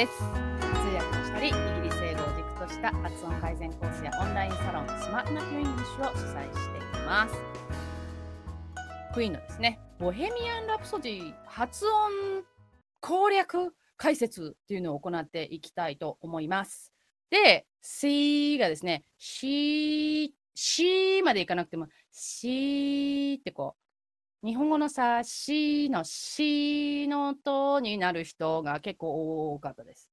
です。通訳をしたり、イギリス英語を軸とした発音改善コースやオンラインサロン、スマートなフュイングッシュを主催しています。クイーンのですね、ボヘミアン・ラプソディ発音攻略解説っていうのを行っていきたいと思います。で、C がですね、し、しまでいかなくても、しってこう、日本語のさ、しのしの音になる人が結構多かったです。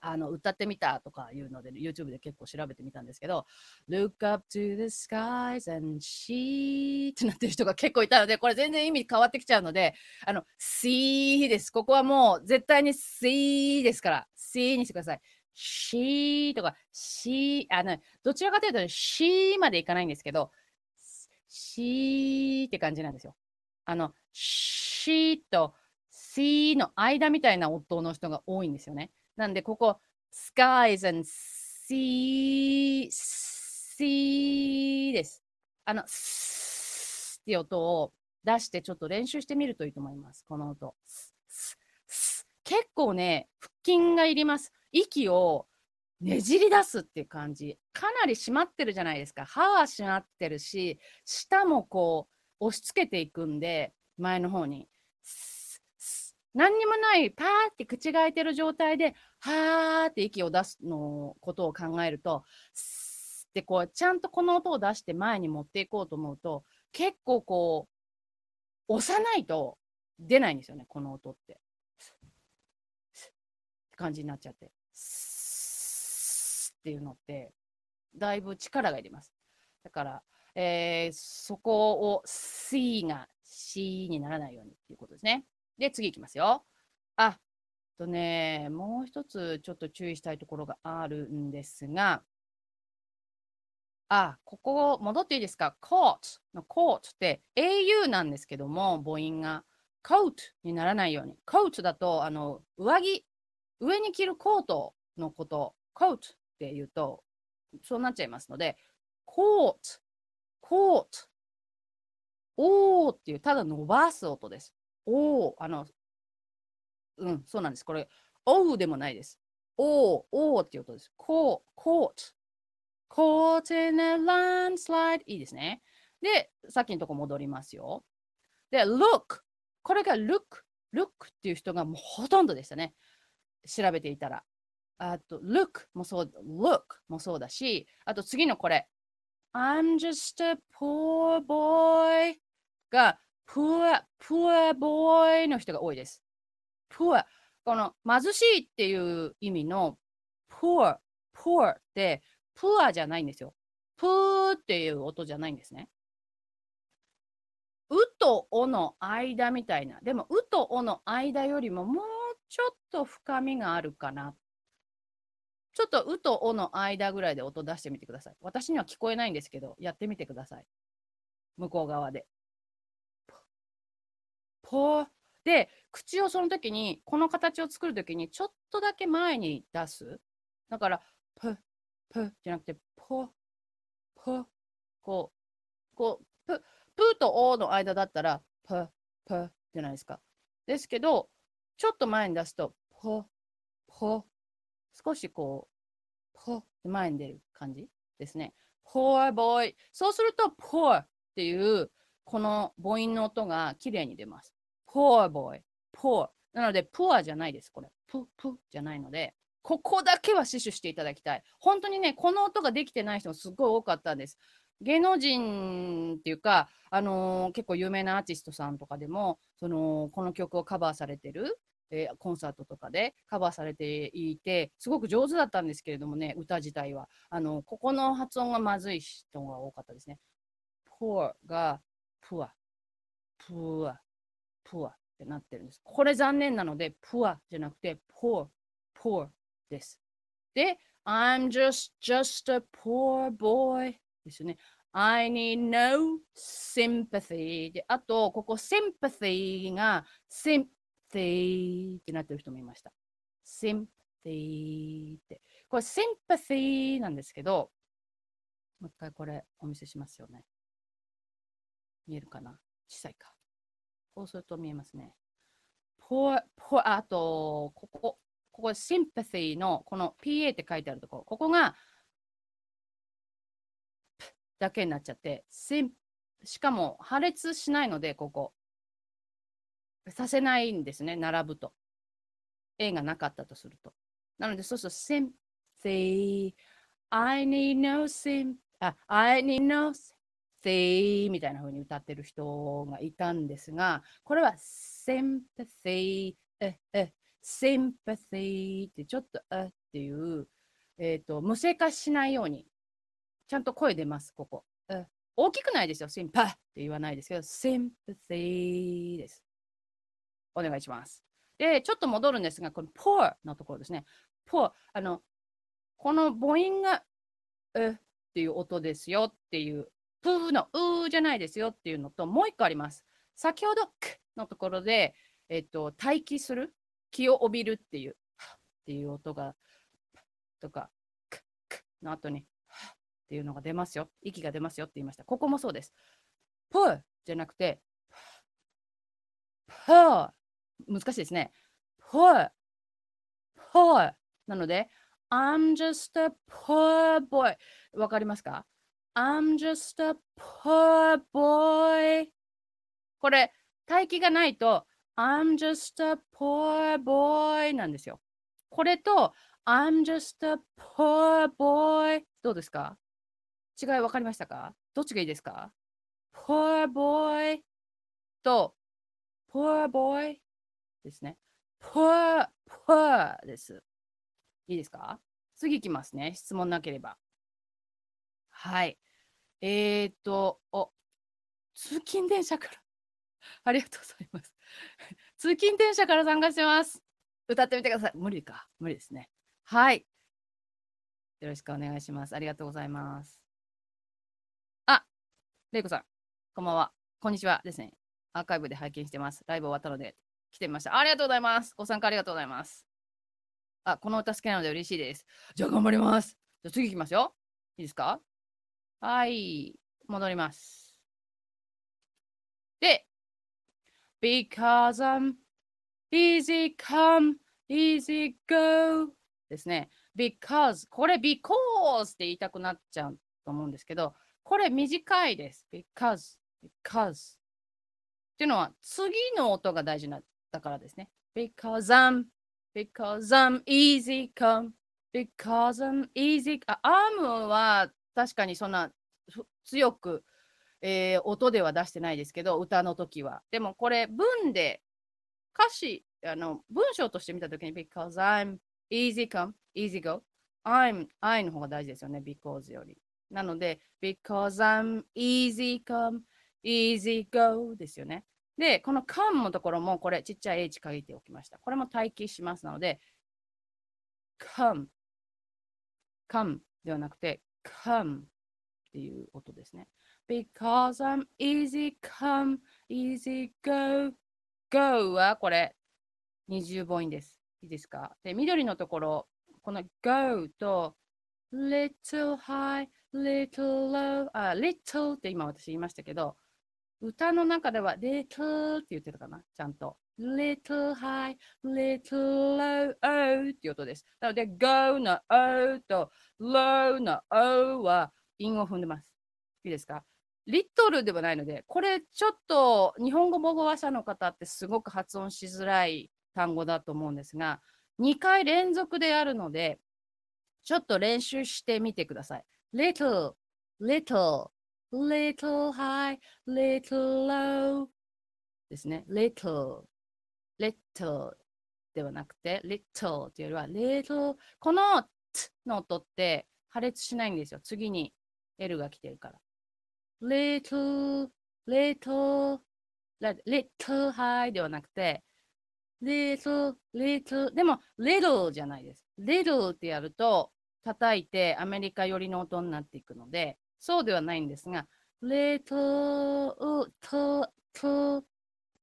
あの、歌ってみたとかいうので、YouTube で結構調べてみたんですけど、Look up to the skies and she ってなってる人が結構いたので、これ全然意味変わってきちゃうので、あの、see です。ここはもう絶対に see ですから、see にしてください。she とかし、あの、どちらかというと she までいかないんですけど、she って感じなんですよ。あの、she と c の間みたいな音の人が多いんですよね。なんで、ここ、skies and sea, sea です。あの、スって音を出してちょっと練習してみるといいと思います。この音。結構ね、腹筋がいります。息をねじり出すっていう感じ。かなり締まってるじゃないですか。歯は締まってるし、舌もこう押し付けていくんで、前の方に。何にもない、パーって口が開いてる状態で、はーって息を出すのことを考えると、スってこう、ちゃんとこの音を出して前に持っていこうと思うと、結構こう、押さないと出ないんですよね、この音って。って感じになっちゃって。っていうのって、だいぶ力がいります。だから、えー、そこを C が C にならないようにっていうことですね。で、次いきますよ。あ、とね、もう一つちょっと注意したいところがあるんですが、あ、ここ戻っていいですか ?coat の coat って au なんですけども、母音が coat にならないように。coat だと、あの、上着、上に着るコートのこと、coat って言うと、そうなっちゃいますので、coat、coat、おーっていう、ただ伸ばす音です。おー、あの、うん、そうなんです。これ、おうでもないです。おー、おーっていう音です。こう、coat。caught in a landslide いいですね。で、さっきのとこ戻りますよ。で、look。これが look。look っていう人がもうほとんどでしたね。調べていたら。あと、look もそう、look もそうだし、あと次のこれ。I'm just a poor boy が poor, poor boy の人が多いです。poor この貧しいっていう意味の poor, poor ってプアじゃないんですよ。プーっていう音じゃないんですね。うとおの間みたいな。でも、うとおの間よりももうちょっと深みがあるかな。ちょっとうとおの間ぐらいで音出してみてください。私には聞こえないんですけど、やってみてください。向こう側で。ポー。で、口をその時に、この形を作る時に、ちょっとだけ前に出す。だから、ププじゃなくて、ポ、ポ、こう、こう、プ、プとオの間だったら、プ、プじゃないですか。ですけど、ちょっと前に出すと、ポ、ポ、少しこう、前に出る感じですね。poor boy。そうすると、poor っていう、この母音の音が綺麗に出ます。poor boy、poor。なので、poor じゃないです。これ。プ、プじゃないので、ここだけは死守していただきたい。本当にね、この音ができてない人もすごい多かったんです。芸能人っていうか、あのー結構有名なアーティストさんとかでも、そのこの曲をカバーされてる、えーコンサートとかでカバーされていて、すごく上手だったんですけれどもね、歌自体は。あのここの発音がまずい人が多かったですね。poor が poor、poor、poor ってなってるんです。これ残念なので、poor じゃなくて poor、poor です。で、I'm just, just a poor boy ですよね。I need no sympathy で、あと、ここ sympathy が sympathy ってなってる人もいました。sympathy って。これ sympathy なんですけど、もう一回これお見せしますよね。見えるかな？小さいか。こうすると見えますね。poor, poor あと、ここ、ここ sympathy のこの PA って書いてあるところ、ここがだけになっちゃって、しかも破裂しないので、ここ。させないんですね、並ぶと。A がなかったとすると。なので、そうすると、sympathy, I need no sim, あ、I need no sympathy みたいな風に歌ってる人がいたんですが、これは sympathy, え、え、sympathy ってちょっと、えっていう、えっ、ー、と、無声化しないように、ちゃんと声出ます、ここ。え大きくないですよ、シンパって言わないですけど、sympathy です。お願いします。で、ちょっと戻るんですが、この poor のところですね。poor、あの、この母音が、えっていう音ですよっていう、プーのうーじゃないですよっていうのと、もう一個あります。先ほど、くのところで、えっと、待機する、気を帯びるっていう、っていう音が、とか、く、くの後に、っていうのが出ますよ。息が出ますよって言いました。ここもそうです。プーじゃなくて、プー難しいですね。poor, poor なので、I'm just a poor boy わかりますか ?I'm just a poor boy これ、待機がないと I'm just a poor boy なんですよ。これと I'm just a poor boy どうですか違い分かりましたかどっちがいいですか ?poor boy と poor boy ですね。poor, poor です。いいですか？次いきますね。質問なければ。はい。えー、っと、お、通勤電車から ありがとうございます。通勤電車から参加してます。歌ってみてください。無理か。無理ですね。はい。よろしくお願いします。ありがとうございます。あ、れいこさん、こんばんは。こんにちはですね。アーカイブで拝見してます。ライブ終わったので、来てみました。ありがとうございます。ご参加ありがとうございます。あ、この歌好きなので嬉しいです。じゃあ頑張ります。じゃあ次行きますよ。いいですか？はい。戻ります。で、because I'm easy come, easy go ですね。because これ because って言いたくなっちゃうと思うんですけど、これ短いです。because, because っていうのは次の音が大事なだからですね。because I'm, because I'm easy come, because I'm easy. あ、arm は確かにそんな強く、えー、音では出してないですけど、歌の時は。でもこれ文で歌詞、あの文章として見たときに because I'm easy come, easy go. I'm, I の方が大事ですよね、because より。なので、because I'm easy come, easy go ですよね。で、この間のところもこれちっちゃい h 書いておきました。これも待機しますので、come, come ではなくて come っていう音ですね。Because I'm easy come, easy go. go はこれ20母音です。いいですか？で、緑のところ、この go と little high, little low, あ、little って今私言いましたけど、歌の中では little って言ってたかな？ちゃんと。little high, little low, o っていう音です。なので go の o と low の o は韻を踏んでます。いいですか？リットルではないので、これちょっと日本語母語話者の方ってすごく発音しづらい単語だと思うんですが、2回連続であるので、ちょっと練習してみてください。little, little, little high, little low ですね。little, little ではなくて、little っていうよりは、little この t の音って破裂しないんですよ。次に L が来てるから。little, little, little high ではなくて、little, little でも little じゃないです。little ってやると叩いてアメリカ寄りの音になっていくので、そうではないんですが、little, to, to,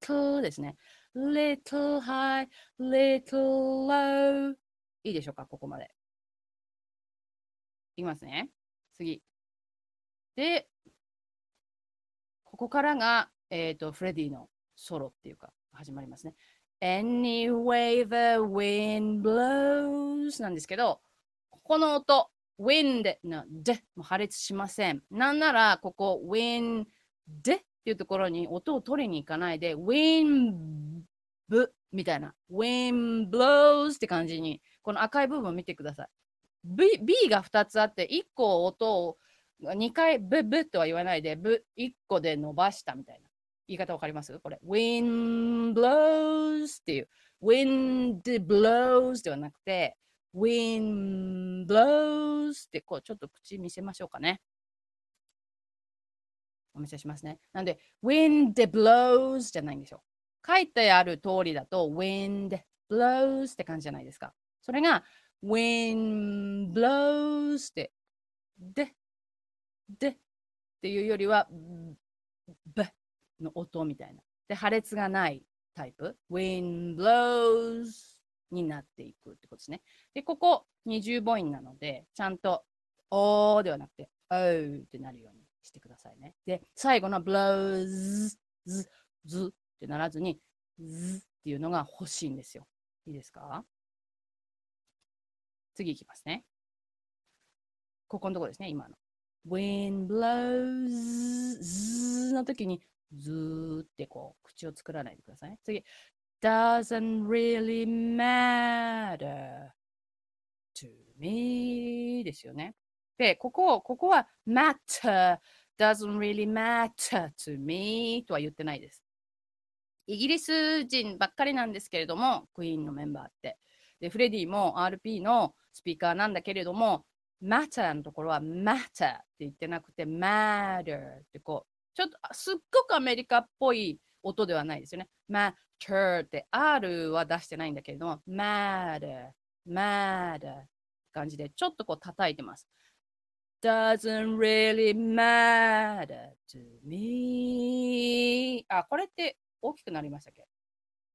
to ですね。little high, little low いいでしょうか、ここまで。いきますね。次。で、ここからが、えっ、ー、と、フレディのソロっていうか、始まりますね。any way the wind blows なんですけど、ここの音、wind の d も破裂しません。なんなら、ここ wind っていうところに音を取りに行かないで、wind みたいな、wind blows って感じに、この赤い部分を見てください。B, B が2つあって、1個音を2回ブブとは言わないで、ブ1個で伸ばしたみたいな。言い方わかります？これ。wind blows っていう。wind blows ではなくて、wind blows ってこうちょっと口見せましょうかね。お見せしますね。なんで、wind blows じゃないんですよ。書いてある通りだと wind blows って感じじゃないですか。それが wind blows って、で、でっていうよりは、b の音みたいな。で、破裂がないタイプ。wind blows になっていくってことですね。で、ここ20母音なので、ちゃんと、おーではなくて、おーってなるようにしてくださいね。で、最後の blows、ズ、ズってならずに、ズっていうのが欲しいんですよ。いいですか？次いきますね。ここのところですね、今の。wind blows ズの時にずーってこう口を作らないでください。次。Doesn't really matter to me ですよね。で、ここ、ここは matter doesn't really matter to me とは言ってないです。イギリス人ばっかりなんですけれども、クイーンのメンバーって。で、フレディも RP のスピーカーなんだけれども、matter のところは matter って言ってなくて matter ってこう、ちょっとすっごくアメリカっぽい音ではないですよね。Ter って R は出してないんだけれども、matter, matter 感じでちょっとこう叩いてます。doesn't really matter to me あ、これって大きくなりましたっけ？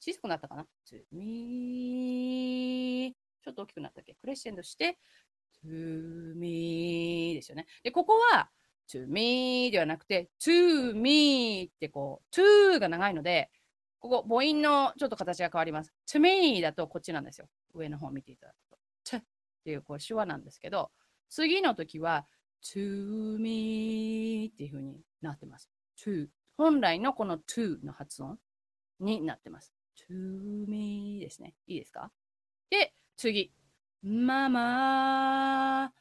小さくなったかな ?to me ちょっと大きくなったっけ？クレッシェンドして to me ですよね。で、ここは to me ではなくて to me ってこう to が長いので、ここ母音のちょっと形が変わります。to me だとこっちなんですよ。上の方を見ていただくと。t っていうこう手話なんですけど、次の時は to me っていう風になってます。to 本来のこの to の発音になってます。to me ですね。いいですか？で、次。ママ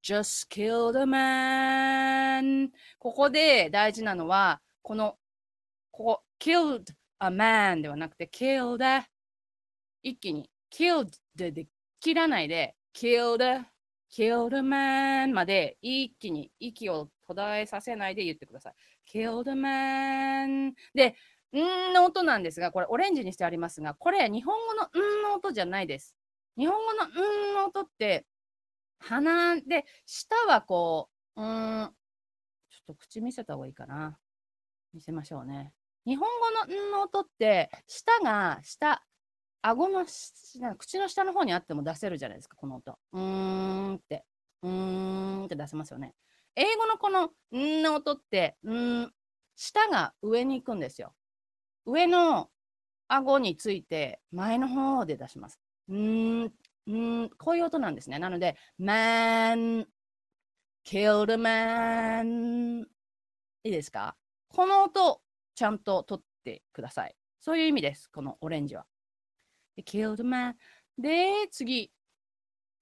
just killed a man ここで大事なのは、この、ここ、killed a man ではなくて、killed 一気に、killed で切らないで、killed, killed a man まで一気に息を途絶えさせないで言ってください。killed a man で、んの音なんですが、これオレンジにしてありますが、これ日本語のんの音じゃないです。日本語のんの音って、鼻で、舌はこう、うん、ちょっと口見せた方がいいかな。見せましょうね。日本語のんの音って、舌が下、顎の口の下の方にあっても出せるじゃないですか、この音。うーんって、うーんって出せますよね。英語のこのんの音って、うん、舌が上に行くんですよ。上の顎について前の方で出します。うーん、ん、こういう音なんですね。なので、man, killed a man いいですか？この音、ちゃんと取ってください。そういう意味です。このオレンジは。killed man. で、次。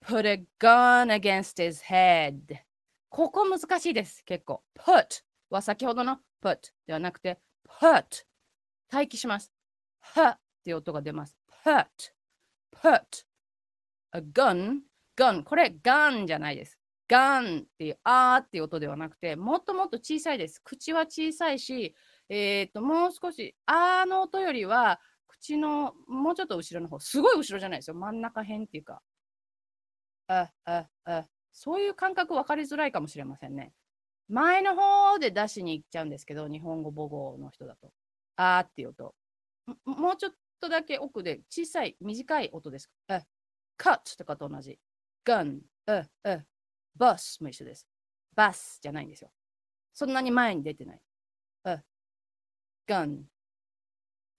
put a gun against his head. ここ難しいです。結構。put は先ほどの put ではなくて put 待機します。はっていう音が出ます。put put a gun, gun これ gun じゃないです。gun っていうあーっていう音ではなくて、もっともっと小さいです。口は小さいし、えっ、と、もう少し、あーの音よりは、口のもうちょっと後ろの方、すごい後ろじゃないですよ。真ん中辺っていうか。あ、あ、あ、そういう感覚分かりづらいかもしれませんね。前の方で出しに行っちゃうんですけど、日本語母語の人だと。あーっていう音。もうちょっとだけ奥で小さい、短い音です。あ、cut とかと同じ。gun, う、う、bus も一緒です。bus じゃないんですよ。そんなに前に出てない。う、gun,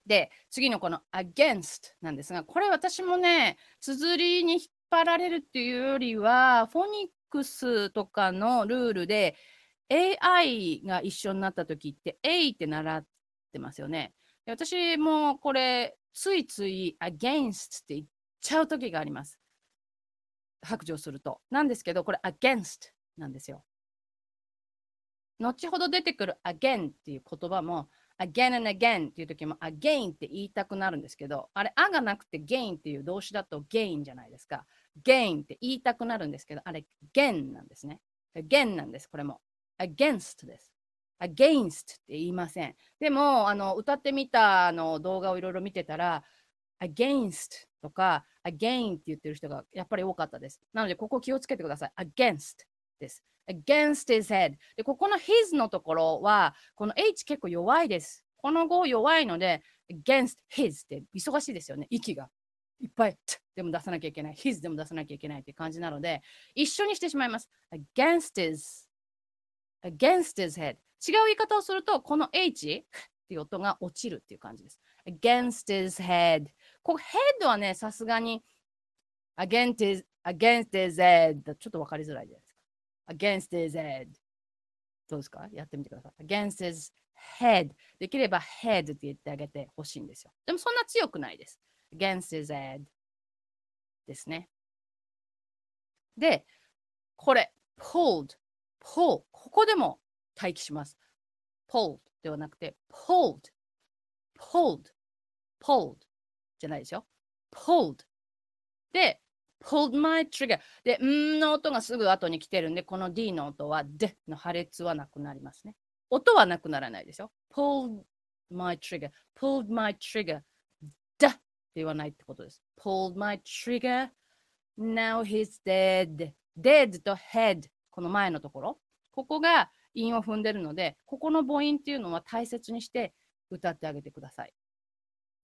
で、次のこの against なんですが、これ私もね、綴りに引っ張られるっていうよりは、フォニックスとかのルールで AI が一緒になった時って A って習ってますよね。私もこれ、ついつい against って言っちゃう時があります。白状すると。なんですけど、これ against なんですよ。後ほど出てくる again っていう言葉も again and again っていう時も again って言いたくなるんですけど、あれ、あがなくて gain っていう動詞だと gain じゃないですか。gain って言いたくなるんですけど、あれ、gain なんですね。again なんです、これも。against です。against って言いません。でも、あの歌ってみたあの動画をいろいろ見てたら、against とか again って言ってる人がやっぱり多かったです。なので、ここ気をつけてください。against です。Against his head。で、ここの his のところは、この h 結構弱いです。この語弱いので、against his って忙しいですよね、息が。いっぱいでも出さなきゃいけない、his でも出さなきゃいけないって感じなので、一緒にしてしまいます。against his, against his head。違う言い方をすると、この h っていう音が落ちるっていう感じです。against his head。ここ head はね、さすがに against his, against his head ちょっとわかりづらいです。Against his head どうですかやってみてください。against his head できれば head って言ってあげてほしいんですよ。でもそんな強くないです。against his head ですね。で、これ、pulled, pull ここでも待機します。pulled ではなくて pulled, pulled, pulled じゃないですよ。pulled で、pulled my trigger で、んの音がすぐ後に来てるんで、この D の音は D の破裂はなくなりますね。音はなくならないですよ。pulled my trigger, pulled my trigger, だって言わないってことです。pulled my trigger, now he's dead. dead と head この前のところ。ここが韻を踏んでるので、ここの母音っていうのは大切にして歌ってあげてください。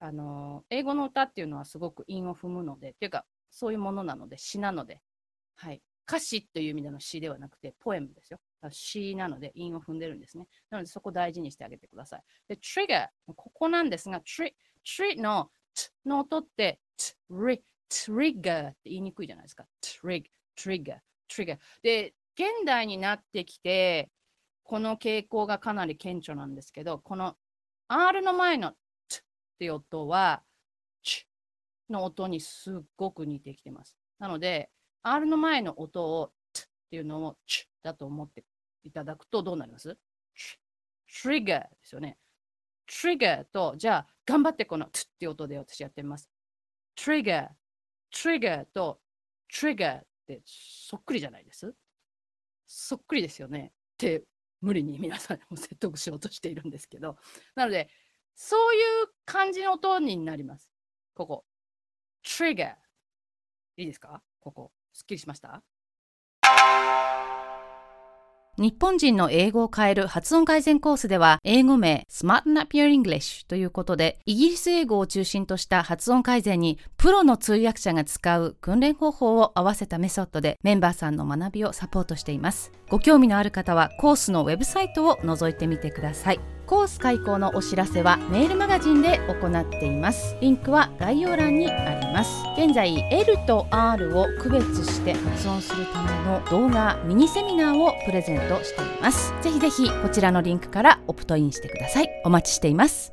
あの英語の歌っていうのはすごく韻を踏むので、っていうかそういうものなので、詩なので、はい。歌詞という意味での詩ではなくて、ポエムですよ。詩なので、韻を踏んでるんですね。なので、そこ大事にしてあげてください。で、trigger、ここなんですが、tr, tr の t の音って、trigger って言いにくいじゃないですか。trig、trigger、trigger。で、現代になってきて、この傾向がかなり顕著なんですけど、この R の前の t って音は、の音にすっごく似てきてます。なので、R の前の音を t っていうのを ch だと思っていただくとどうなります ?trigger ですよね。trigger と、じゃあ頑張ってこの t っていう音で私やってみます。trigger, trigger と trigger ってそっくりじゃないです？そっくりですよね。って無理に皆さんも説得しようとしているんですけど。なので、そういう感じの音になります。ここ。Trigger いいですか？ここすっきりしました？日本人の英語を変える発音改善コースでは、英語名 Smarten Up Your English ということで、イギリス英語を中心とした発音改善に、プロの通訳者が使う訓練方法を合わせたメソッドで、メンバーさんの学びをサポートしています。ご興味のある方は、コースのウェブサイトを覗いてみてください。コース開講のお知らせはメールマガジンで行っています。リンクは概要欄にあります。現在 L と R を区別して発音するための動画ミニセミナーをプレゼントしています。ぜひぜひこちらのリンクからオプトインしてください。お待ちしています。